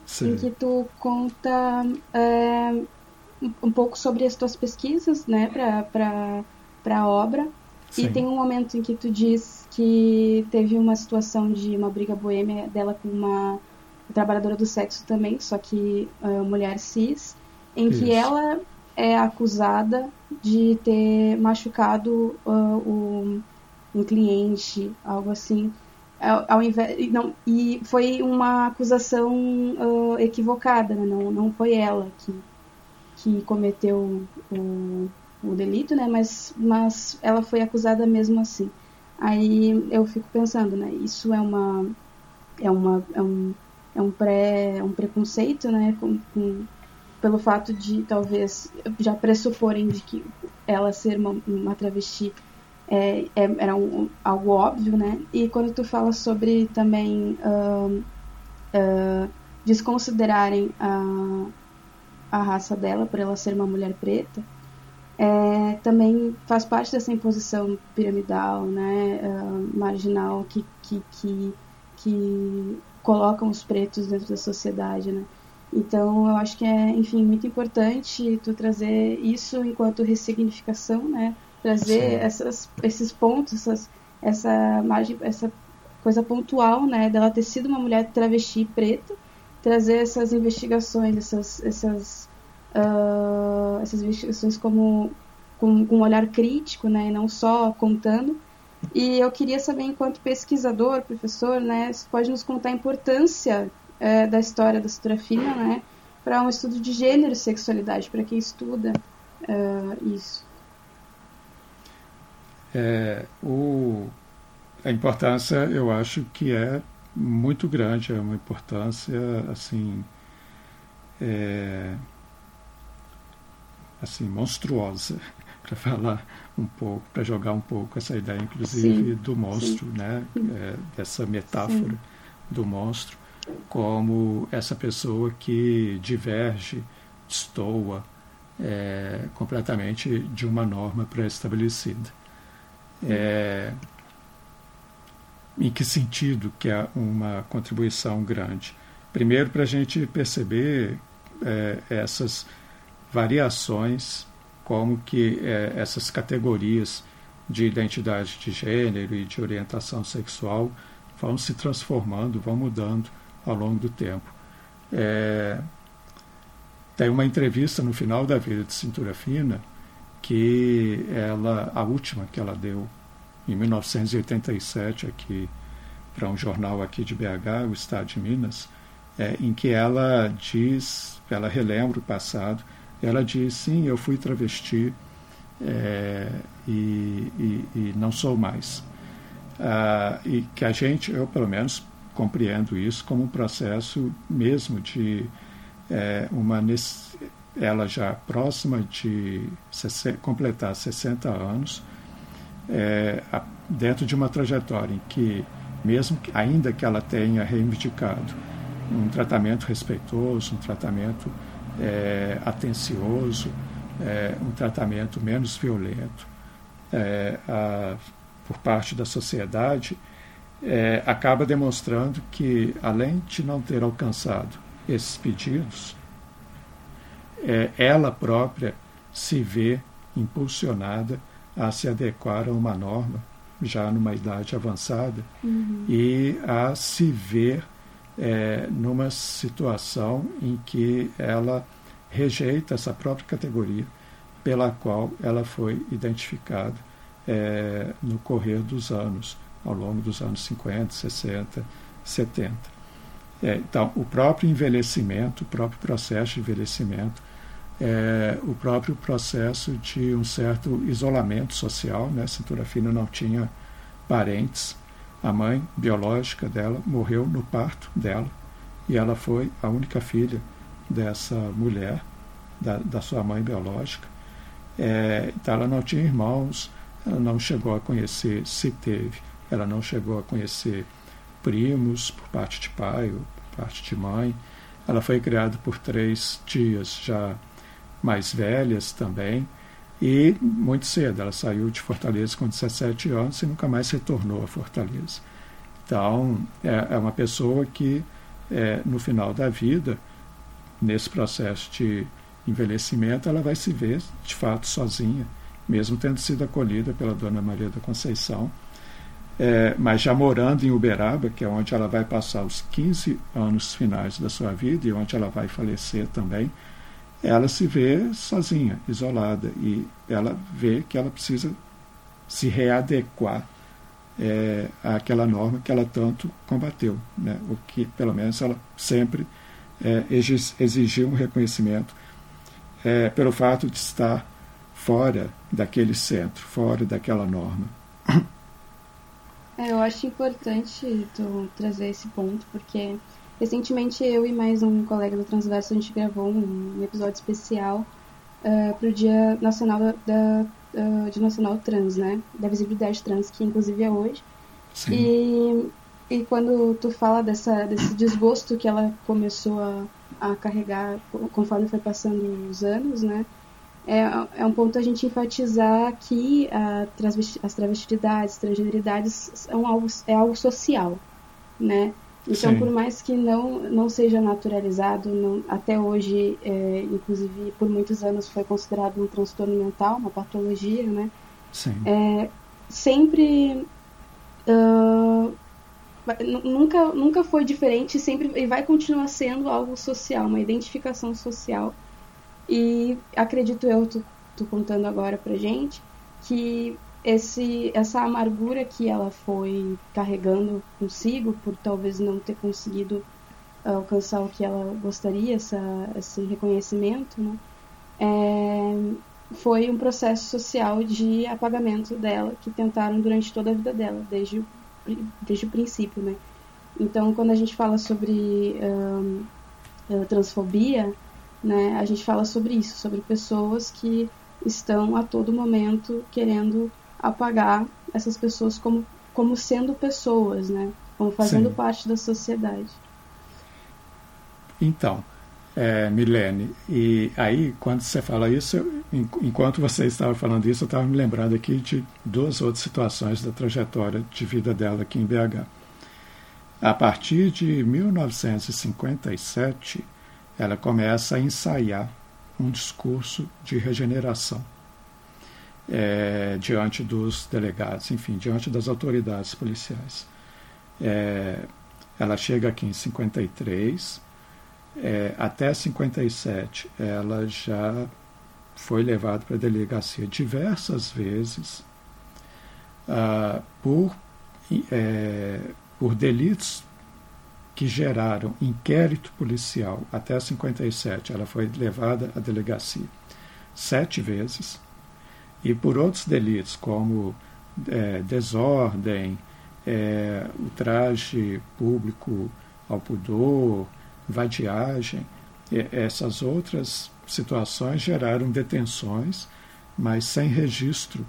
Sim. em que tu conta é, um pouco sobre as tuas pesquisas, né, para a obra. Sim. E tem um momento em que tu diz que teve uma situação de uma briga boêmia dela com uma trabalhadora do sexo também, só que uh, mulher cis, em Isso. que ela é acusada de ter machucado uh, o, um cliente, algo assim. Ao invés, não, e foi uma acusação uh, equivocada, né? não, não foi ela que que cometeu o, o delito, né? Mas, mas ela foi acusada mesmo assim. Aí eu fico pensando, né? Isso é uma é uma é um, é um pré um preconceito, né? Com, com, pelo fato de talvez já pressuporem de que ela ser uma, uma travesti é, é, era um, algo óbvio, né? E quando tu fala sobre também uh, uh, desconsiderarem a, a raça dela por ela ser uma mulher preta, é, também faz parte dessa imposição piramidal, né, uh, marginal que, que, que, que colocam os pretos dentro da sociedade, né? Então, eu acho que é, enfim, muito importante tu trazer isso enquanto ressignificação, né? Trazer essas, esses pontos, essas, essa margem, essa coisa pontual, né? Dela ter sido uma mulher travesti preta, trazer essas investigações, essas, essas, uh, essas investigações como com, com, um olhar crítico, né? E não só contando. E eu queria saber, enquanto pesquisador, professor, né? Você pode nos contar a importância é, da história da cintura fina, né, para um estudo de gênero e sexualidade, para quem estuda é, isso. É, o, a importância, eu acho que é muito grande, é uma importância assim, é, assim monstruosa, para falar um pouco, para jogar um pouco essa ideia, inclusive, sim, do monstro, sim. né, é, dessa metáfora sim. do monstro como essa pessoa que diverge, destoa é, completamente de uma norma pré-estabelecida. É, em que sentido que é uma contribuição grande? Primeiro, para a gente perceber é, essas variações, como que é, essas categorias de identidade de gênero e de orientação sexual vão se transformando, vão mudando ao longo do tempo. É, tem uma entrevista no final da vida de Cintura Fina que ela, a última que ela deu em 1987 aqui para um jornal aqui de BH, o Estado de Minas, é, em que ela diz, ela relembra o passado, ela diz, sim, eu fui travesti é, e, e, e, não sou mais. Ah, e que a gente, eu pelo menos compreendo isso como um processo mesmo de é, uma ela já próxima de completar 60 anos, é, dentro de uma trajetória em que, mesmo que, ainda que ela tenha reivindicado um tratamento respeitoso, um tratamento é, atencioso, é, um tratamento menos violento é, a, por parte da sociedade, é, acaba demonstrando que, além de não ter alcançado esses pedidos, é, ela própria se vê impulsionada a se adequar a uma norma, já numa idade avançada, uhum. e a se ver é, numa situação em que ela rejeita essa própria categoria pela qual ela foi identificada é, no correr dos anos ao longo dos anos 50, 60, 70. É, então, o próprio envelhecimento, o próprio processo de envelhecimento, é, o próprio processo de um certo isolamento social, né? Cintura fina não tinha parentes, a mãe biológica dela morreu no parto dela e ela foi a única filha dessa mulher, da, da sua mãe biológica. É, então ela não tinha irmãos, ela não chegou a conhecer, se teve, ela não chegou a conhecer primos por parte de pai ou por parte de mãe. Ela foi criada por três tias já mais velhas também. E muito cedo, ela saiu de Fortaleza com 17 anos e nunca mais retornou a Fortaleza. Então, é, é uma pessoa que, é, no final da vida, nesse processo de envelhecimento, ela vai se ver, de fato, sozinha, mesmo tendo sido acolhida pela Dona Maria da Conceição é, mas já morando em Uberaba, que é onde ela vai passar os 15 anos finais da sua vida e onde ela vai falecer também, ela se vê sozinha, isolada, e ela vê que ela precisa se readequar é, àquela norma que ela tanto combateu, né? o que pelo menos ela sempre é, exigiu um reconhecimento é, pelo fato de estar fora daquele centro, fora daquela norma. É, eu acho importante tu trazer esse ponto, porque Recentemente, eu e mais um colega do Transverso, a gente gravou um episódio especial uh, para o Dia Nacional da, da uh, Dia Nacional Trans, né? Da visibilidade trans, que inclusive é hoje. Sim. E, e quando tu fala dessa, desse desgosto que ela começou a, a carregar conforme foi passando os anos, né? É, é um ponto a gente enfatizar que a transvesti as travestilidades, transgeneridades são algo, é algo social, né? Então, Sim. por mais que não, não seja naturalizado, não, até hoje, é, inclusive por muitos anos foi considerado um transtorno mental, uma patologia, né? Sim. É, sempre uh, nunca nunca foi diferente, sempre e vai continuar sendo algo social, uma identificação social. E acredito eu, tô, tô contando agora pra gente, que esse, essa amargura que ela foi carregando consigo por talvez não ter conseguido alcançar o que ela gostaria, essa, esse reconhecimento, né? É, foi um processo social de apagamento dela que tentaram durante toda a vida dela, desde, desde o princípio, né? Então, quando a gente fala sobre um, transfobia, né, a gente fala sobre isso, sobre pessoas que estão a todo momento querendo apagar essas pessoas como, como sendo pessoas, né? Como fazendo Sim. parte da sociedade. Então, é, Milene, e aí quando você fala isso, eu, enquanto você estava falando isso, eu estava me lembrando aqui de duas outras situações da trajetória de vida dela aqui em BH. A partir de 1957, ela começa a ensaiar um discurso de regeneração é, diante dos delegados, enfim, diante das autoridades policiais. É, ela chega aqui em 53, é, até 57 ela já foi levada para a delegacia diversas vezes ah, por, é, por delitos que geraram inquérito policial até 57. Ela foi levada à delegacia sete vezes e por outros delitos, como é, desordem, é, ultraje público ao pudor, vadiagem, essas outras situações geraram detenções, mas sem registro,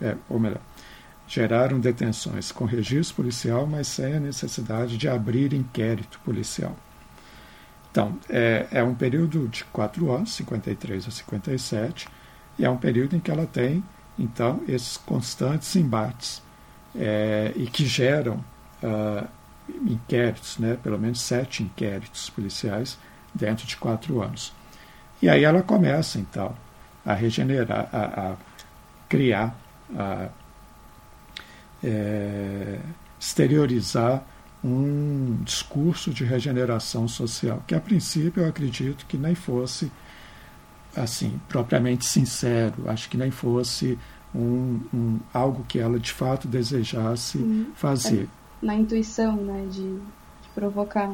é, ou melhor, geraram detenções com registro policial, mas sem a necessidade de abrir inquérito policial. Então, é, é um período de quatro anos, 53 a 57, e é um período em que ela tem, então, esses constantes embates é, e que geram uh, inquéritos, né, pelo menos sete inquéritos policiais dentro de quatro anos. E aí ela começa, então, a regenerar, a, a criar, a é, exteriorizar um discurso de regeneração social, que a princípio eu acredito que nem fosse assim, propriamente sincero, acho que nem fosse um, um algo que ela de fato desejasse uhum. fazer. É, na intuição, né, de, de provocar.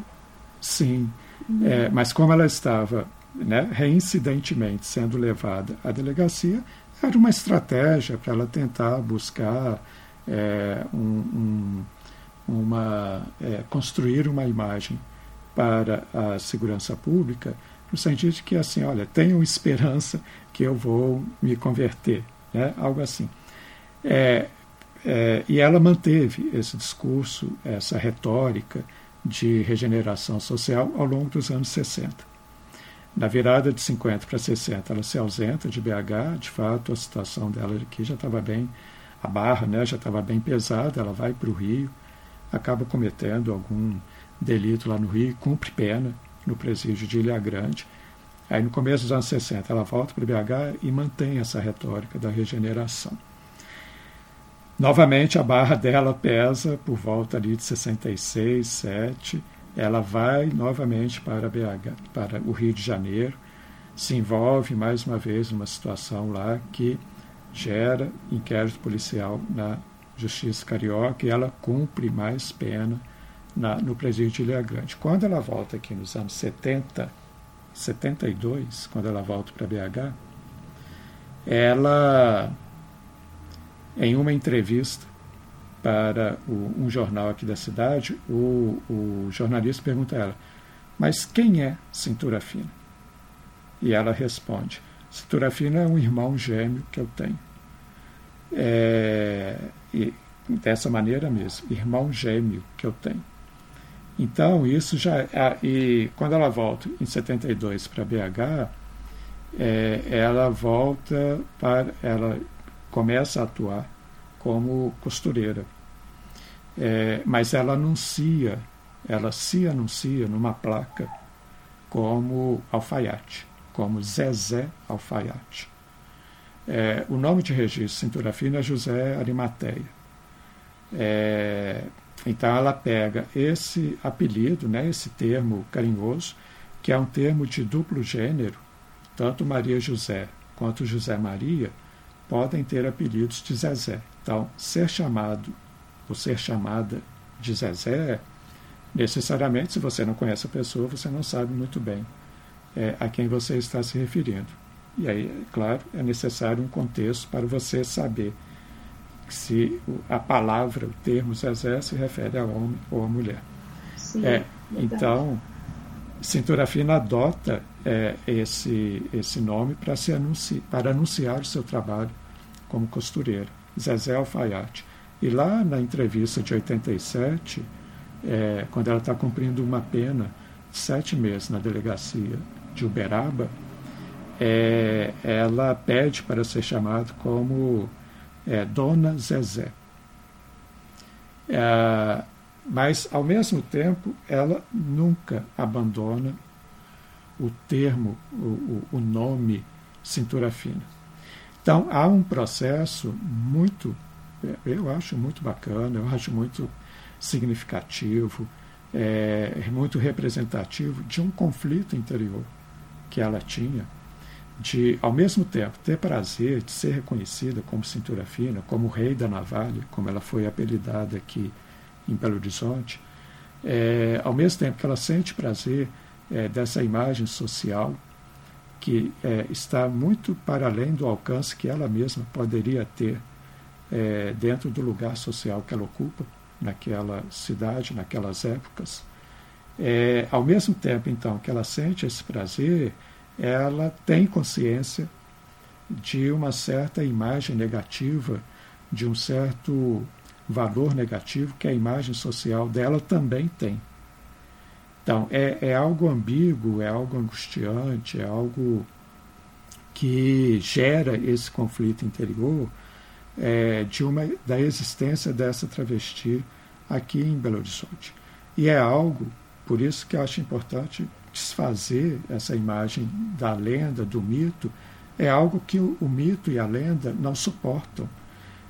Sim, uhum. é, mas como ela estava né, reincidentemente sendo levada à delegacia, era uma estratégia para ela tentar buscar é, um, um, uma, é, construir uma imagem para a segurança pública no sentido de que assim, olha, tenham esperança que eu vou me converter, né? algo assim. É, é, e ela manteve esse discurso, essa retórica de regeneração social ao longo dos anos 60. Na virada de 50 para 60, ela se ausenta de BH, de fato, a situação dela aqui já estava bem, a barra né, já estava bem pesada, ela vai para o Rio, acaba cometendo algum delito lá no Rio, cumpre pena, no presídio de Ilha Grande. Aí, no começo dos anos 60, ela volta para BH e mantém essa retórica da regeneração. Novamente, a barra dela pesa por volta ali de 66, 7. Ela vai novamente para BH, para o Rio de Janeiro, se envolve mais uma vez numa situação lá que gera inquérito policial na Justiça Carioca e ela cumpre mais pena na, no presídio de Ilha Grande. Quando ela volta aqui nos anos 70, 72, quando ela volta para BH, ela, em uma entrevista, para o, um jornal aqui da cidade, o, o jornalista pergunta a ela: Mas quem é Cintura Fina? E ela responde: Cintura Fina é um irmão gêmeo que eu tenho. É, e dessa maneira mesmo, irmão gêmeo que eu tenho. Então, isso já. E quando ela volta em 72 para BH, é, ela volta para. Ela começa a atuar como costureira. É, mas ela anuncia, ela se anuncia numa placa como alfaiate, como Zezé Alfaiate. É, o nome de registro Cintura Fina é José Arimateia. É, então ela pega esse apelido, né, esse termo carinhoso, que é um termo de duplo gênero, tanto Maria José quanto José Maria podem ter apelidos de Zezé. Então, ser chamado ou ser chamada de Zezé, necessariamente, se você não conhece a pessoa, você não sabe muito bem é, a quem você está se referindo. E aí, é claro, é necessário um contexto para você saber se a palavra, o termo Zezé se refere a homem ou a mulher. Sim, é, então, Cintura Fina adota é, esse, esse nome para, se anunci, para anunciar o seu trabalho como costureira, Zezé Alfaiate. E lá na entrevista de 87, é, quando ela está cumprindo uma pena de sete meses na delegacia de Uberaba, é, ela pede para ser chamada como é, Dona Zezé. É, mas, ao mesmo tempo, ela nunca abandona o termo, o, o nome cintura fina. Então, há um processo muito, é, eu acho muito bacana, eu acho muito significativo, é, muito representativo de um conflito interior que ela tinha de, ao mesmo tempo, ter prazer de ser reconhecida como cintura fina, como rei da navalha, como ela foi apelidada aqui em Belo Horizonte, é, ao mesmo tempo que ela sente prazer é, dessa imagem social que é, está muito para além do alcance que ela mesma poderia ter é, dentro do lugar social que ela ocupa naquela cidade, naquelas épocas. É, ao mesmo tempo, então, que ela sente esse prazer, ela tem consciência de uma certa imagem negativa, de um certo valor negativo que a imagem social dela também tem. Então, é, é algo ambíguo, é algo angustiante, é algo que gera esse conflito interior é, de uma, da existência dessa travesti aqui em Belo Horizonte. E é algo, por isso que eu acho importante desfazer essa imagem da lenda, do mito, é algo que o, o mito e a lenda não suportam.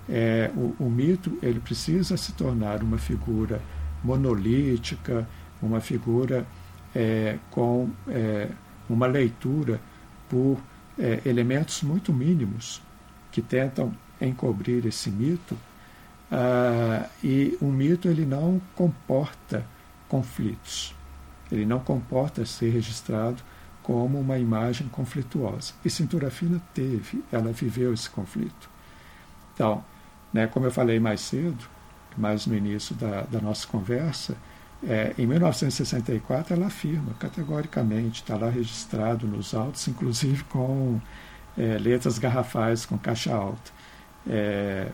É, o, o, mito ele precisa se tornar uma figura monolítica, uma figura é, com é, uma leitura por é, elementos muito mínimos que tentam encobrir esse mito. Ah, e o mito ele não comporta conflitos. Ele não comporta ser registrado como uma imagem conflituosa. E Cintura Fina teve, ela viveu esse conflito. Então, né, como eu falei mais cedo, mais no início da, da nossa conversa, é, em 1964 ela afirma categoricamente, está lá registrado nos autos, inclusive com é, letras garrafais com caixa alta. É,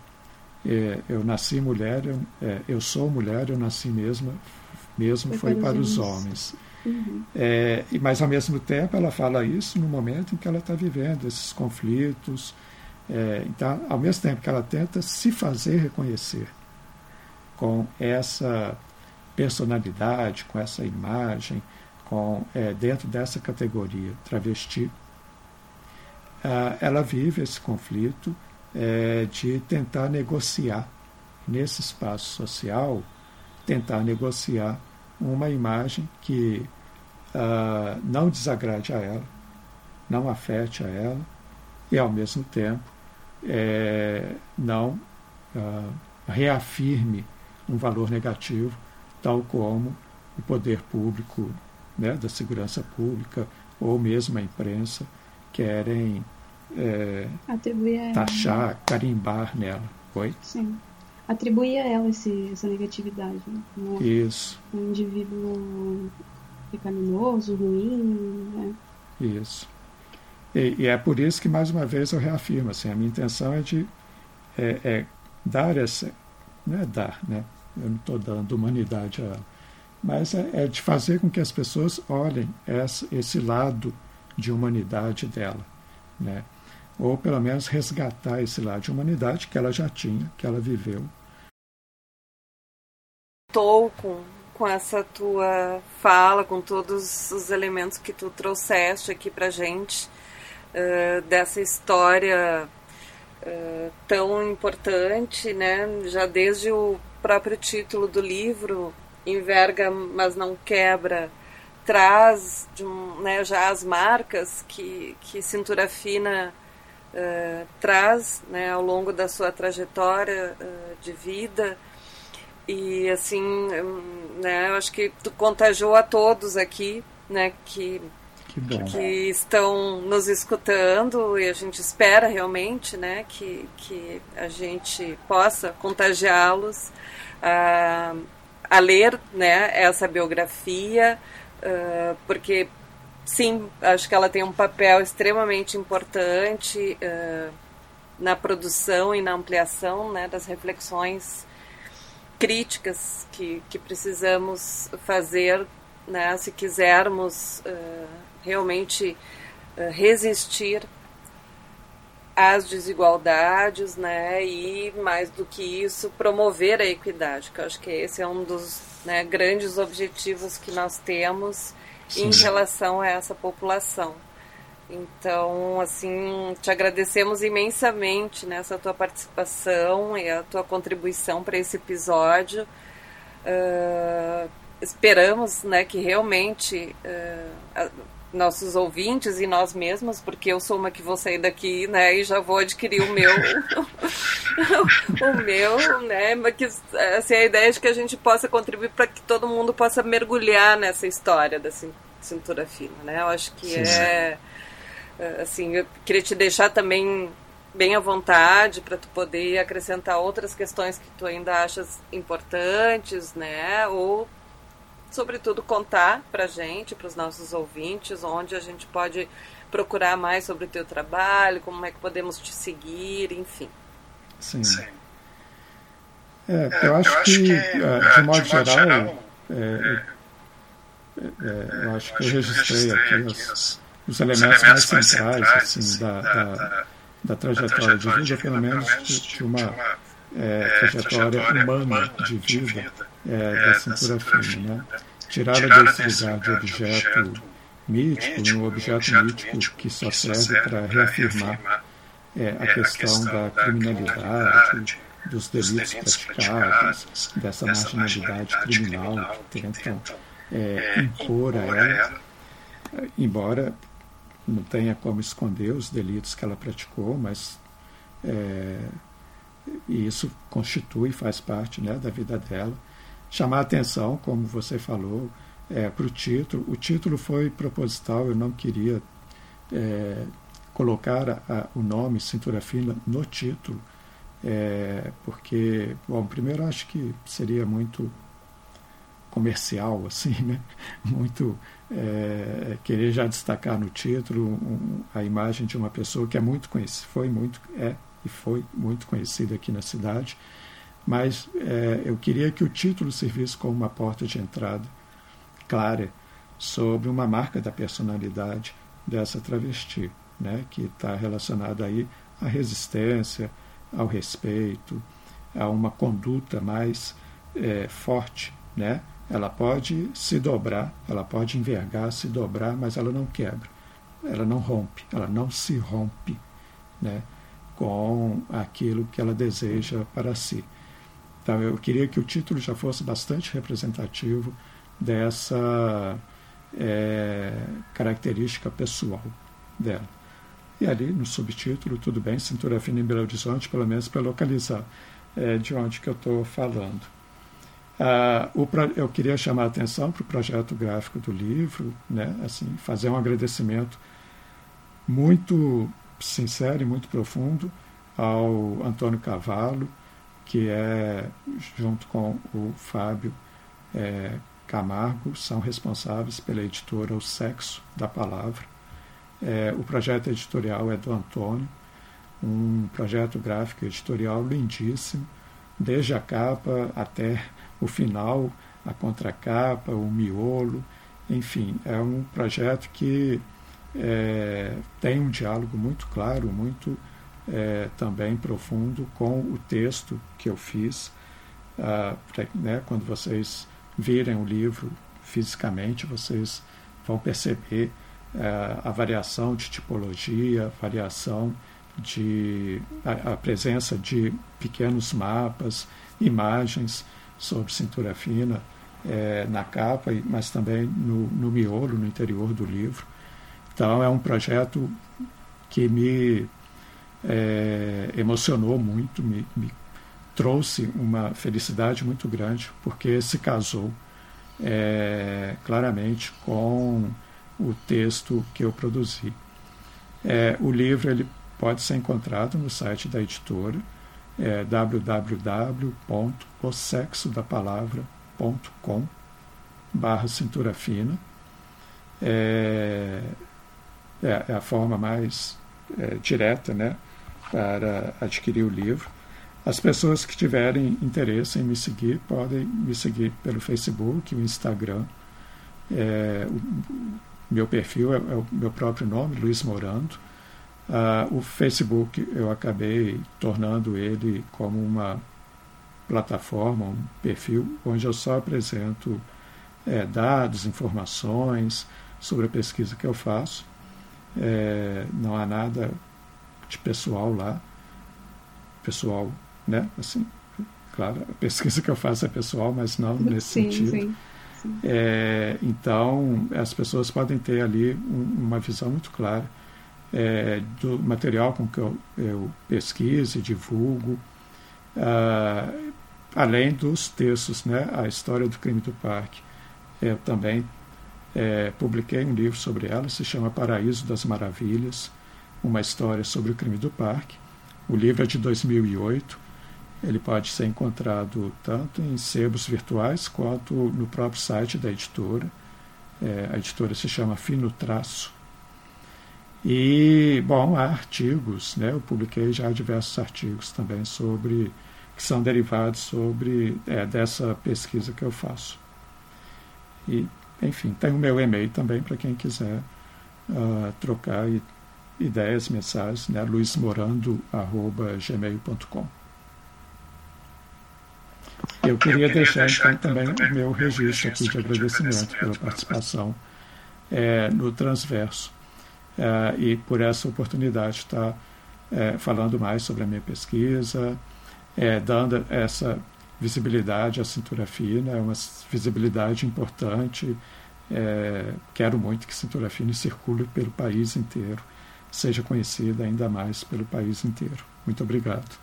é eu nasci mulher, eu, é, eu sou mulher, eu nasci mesmo mesmo foi, foi para, os homens. Uhum. É, mas, ao mesmo tempo, ela fala isso no momento em que ela está vivendo esses conflitos. É, então, ao mesmo tempo que ela tenta se fazer reconhecer com essa personalidade, com essa imagem, com é, dentro dessa categoria travesti, ela vive esse conflito é, de tentar negociar nesse espaço social tentar negociar uma imagem que uh, não desagrade a ela, não afete a ela e, ao mesmo tempo, é, não uh, reafirme um valor negativo, tal como o poder público, né, da segurança pública ou mesmo a imprensa querem é, taxar, carimbar nela. Oi? Sim. Atribuir a ela esse, essa negatividade. Né? Isso. Um indivíduo pecaminoso, ruim. Né? Isso. E, e, é por isso que, mais uma vez, eu reafirmo, assim, a minha intenção é de é, é dar essa... Não é dar, né? Eu não estou dando humanidade a ela. Mas é, é, de fazer com que as pessoas olhem essa, esse lado de humanidade dela, né? Ou pelo menos resgatar esse lado de humanidade que ela já tinha, que ela viveu. Estou com, com essa tua fala, com todos os elementos que tu trouxeste aqui para gente uh, dessa história uh, tão importante, né? Já desde o próprio título do livro, enverga, mas não quebra, traz um, né, já as marcas que, que Cintura Fina uh, traz né, ao longo da sua trajetória de vida. E assim, né, eu acho que tu contagiou a todos aqui, né, que que, que, estão nos escutando e a gente espera realmente né, que, que a gente possa contagiá-los a, a ler né, essa biografia, uh, porque sim, acho que ela tem um papel extremamente importante uh, na produção e na ampliação né, das reflexões críticas que, que precisamos fazer né, se quisermos uh, realmente uh, resistir às desigualdades, né, e mais do que isso, promover a equidade, que eu acho que esse é um dos né, grandes objetivos que nós temos Sim. em relação a essa população. Então, assim, te agradecemos imensamente nessa tua participação e a tua contribuição para esse episódio. Uh, esperamos né, que realmente uh, nossos ouvintes e nós mesmos, porque eu sou uma que vou sair daqui, né, e já vou adquirir o meu, o meu, né, mas que assim, a ideia é de que a gente possa contribuir para que todo mundo possa mergulhar nessa história da cintura fina, né, eu acho que Sim. é, é, assim, eu queria te deixar também bem à vontade para tu poder acrescentar outras questões que tu ainda achas importantes, né, ou sobretudo, contar para a gente, para os nossos ouvintes, onde a gente pode procurar mais sobre o teu trabalho, como é que podemos te seguir, enfim. Sim. Sim. É, eu, acho eu acho que, que é, de, modo de geral, geral é, é, é, eu acho que eu registrei aqui os, os elementos mais centrais assim, assim, da, da, da trajetória de vida, pelo menos de, de uma trajetória humana de vida é, da cintura fina, né? tirada desse lugar de objeto mítico, um objeto mítico que só serve para reafirmar é, a questão da criminalidade, dos delitos praticados, dessa marginalidade criminal que tentam é, impor a ela, embora não tenha como esconder os delitos que ela praticou, mas é, isso constitui, faz parte né, da vida dela chamar atenção, como você falou, é, para o título. O título foi proposital, eu não queria é, colocar a, a, o nome Cintura Fina no título, é, porque, bom, primeiro acho que seria muito comercial, assim, né? Muito é, querer já destacar no título um, a imagem de uma pessoa que é muito conhecida, foi muito, é e foi muito conhecida aqui na cidade mas é, eu queria que o título servisse como uma porta de entrada clara sobre uma marca da personalidade dessa travesti, né, que está relacionada aí à resistência, ao respeito, a uma conduta mais é, forte, né? Ela pode se dobrar, ela pode envergar, se dobrar, mas ela não quebra, ela não rompe, ela não se rompe, né? Com aquilo que ela deseja para si. Então, eu queria que o título já fosse bastante representativo dessa é, característica pessoal dela. E ali, no subtítulo, tudo bem, cintura fina em Belo Horizonte, pelo menos para localizar é, de onde que eu estou falando. Ah, o, eu queria chamar a atenção para o projeto gráfico do livro, né, assim, fazer um agradecimento muito sincero e muito profundo ao Antônio Cavallo, que é, junto com o Fábio é, Camargo, são responsáveis pela editora O Sexo da Palavra. É, o projeto editorial é do Antônio, um projeto gráfico editorial lindíssimo, desde a capa até o final, a contracapa, o miolo, enfim, é um projeto que é, tem um diálogo muito claro, muito é, também profundo com o texto que eu fiz. Ah, né, quando vocês virem o livro fisicamente, vocês vão perceber ah, a variação de tipologia, a variação de a, a, presença de pequenos mapas, imagens sobre cintura fina é, na capa, mas também no, no miolo, no interior do livro. Então é um projeto que me é, emocionou muito, me, me, trouxe uma felicidade muito grande, porque se casou é, claramente com o texto que eu produzi. É, o livro ele pode ser encontrado no site da editora, é www.osexodapalavra.com barra cintura fina. É, é, é, a forma mais é, direta né, para adquirir o livro. As pessoas que tiverem interesse em me seguir podem me seguir pelo Facebook, o Instagram. É, o meu perfil é, é, o meu próprio nome, Luiz Morando. Ah, o Facebook eu acabei tornando ele como uma plataforma, um perfil, onde eu só apresento é, dados, informações sobre a pesquisa que eu faço. É, não há nada de pessoal lá. Pessoal, né? Assim, claro, a pesquisa que eu faço é pessoal, mas não nesse sim, sentido. Sim, sim. É, então, as pessoas podem ter ali um, uma visão muito clara é, do material com que eu, eu pesquiso e divulgo, uh, além dos textos, né, a história do crime do parque. Eu também é, publiquei um livro sobre ela, se chama Paraíso das Maravilhas, uma história sobre o crime do parque. O livro é de 2008. Ele pode ser encontrado tanto em sebos virtuais quanto no próprio site da editora. É, a editora se chama Fino Traço. E, bom, há artigos, né? eu publiquei já diversos artigos também sobre, que são derivados sobre é, dessa pesquisa que eu faço. E, enfim, tem o meu e-mail também para quem quiser uh, trocar ideias, mensagens, né? luismorando.gmail.com. Eu queria deixar então também o meu registro aqui de agradecimento pela participação é, no Transverso é, e por essa oportunidade de estar é, falando mais sobre a minha pesquisa, é, dando essa visibilidade à cintura fina, é uma visibilidade importante. É, quero muito que cintura fina circule pelo país inteiro, seja conhecida ainda mais pelo país inteiro. Muito obrigado.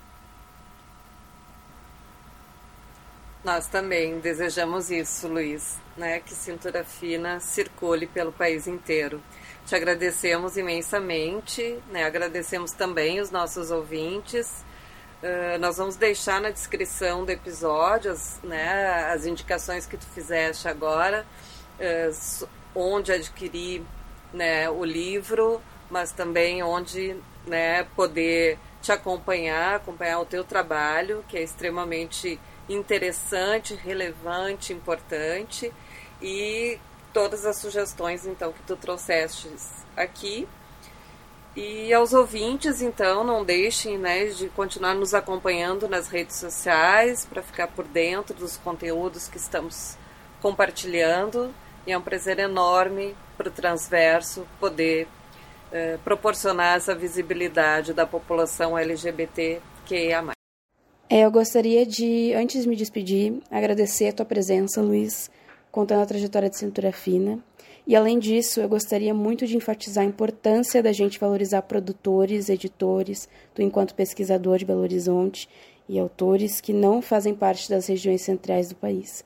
Nós também desejamos isso, Luiz, né? que cintura fina circule pelo país inteiro. Te agradecemos imensamente, né? agradecemos também os nossos ouvintes. Uh, nós vamos deixar na descrição do episódio as, né, as indicações que tu fizeste agora, uh, onde adquirir né, o livro, mas também onde né, poder te acompanhar, acompanhar o teu trabalho, que é extremamente interessante, relevante, importante. E todas as sugestões então que tu trouxeste aqui. E aos ouvintes, então, não deixem né, de continuar nos acompanhando nas redes sociais para ficar por dentro dos conteúdos que estamos compartilhando. E é um prazer enorme para o Transverso poder eh, proporcionar essa visibilidade da população LGBTQIA+. É, eu gostaria de, antes de me despedir, agradecer a tua presença, Luiz, contando a trajetória de Cintura Fina. E além disso, eu gostaria muito de enfatizar a importância da gente valorizar produtores, editores, tu enquanto pesquisador de Belo Horizonte e autores que não fazem parte das regiões centrais do país.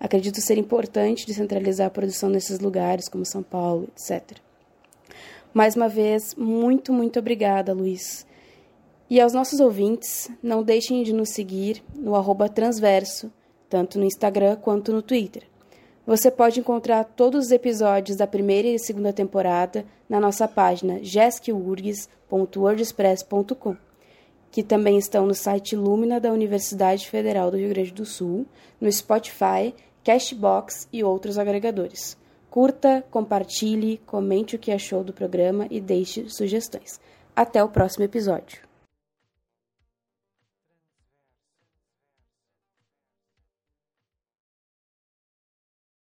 Acredito ser importante descentralizar a produção nesses lugares, como São Paulo, etc. Mais uma vez, muito, muito obrigada, Luiz. E aos nossos ouvintes, não deixem de nos seguir no transverso, tanto no Instagram quanto no Twitter. Você pode encontrar todos os episódios da primeira e segunda temporada na nossa página jesquiurgs.wordpress.com, que também estão no site Lumina da Universidade Federal do Rio Grande do Sul, no Spotify, Cashbox e outros agregadores. Curta, compartilhe, comente o que achou do programa e deixe sugestões. Até o próximo episódio.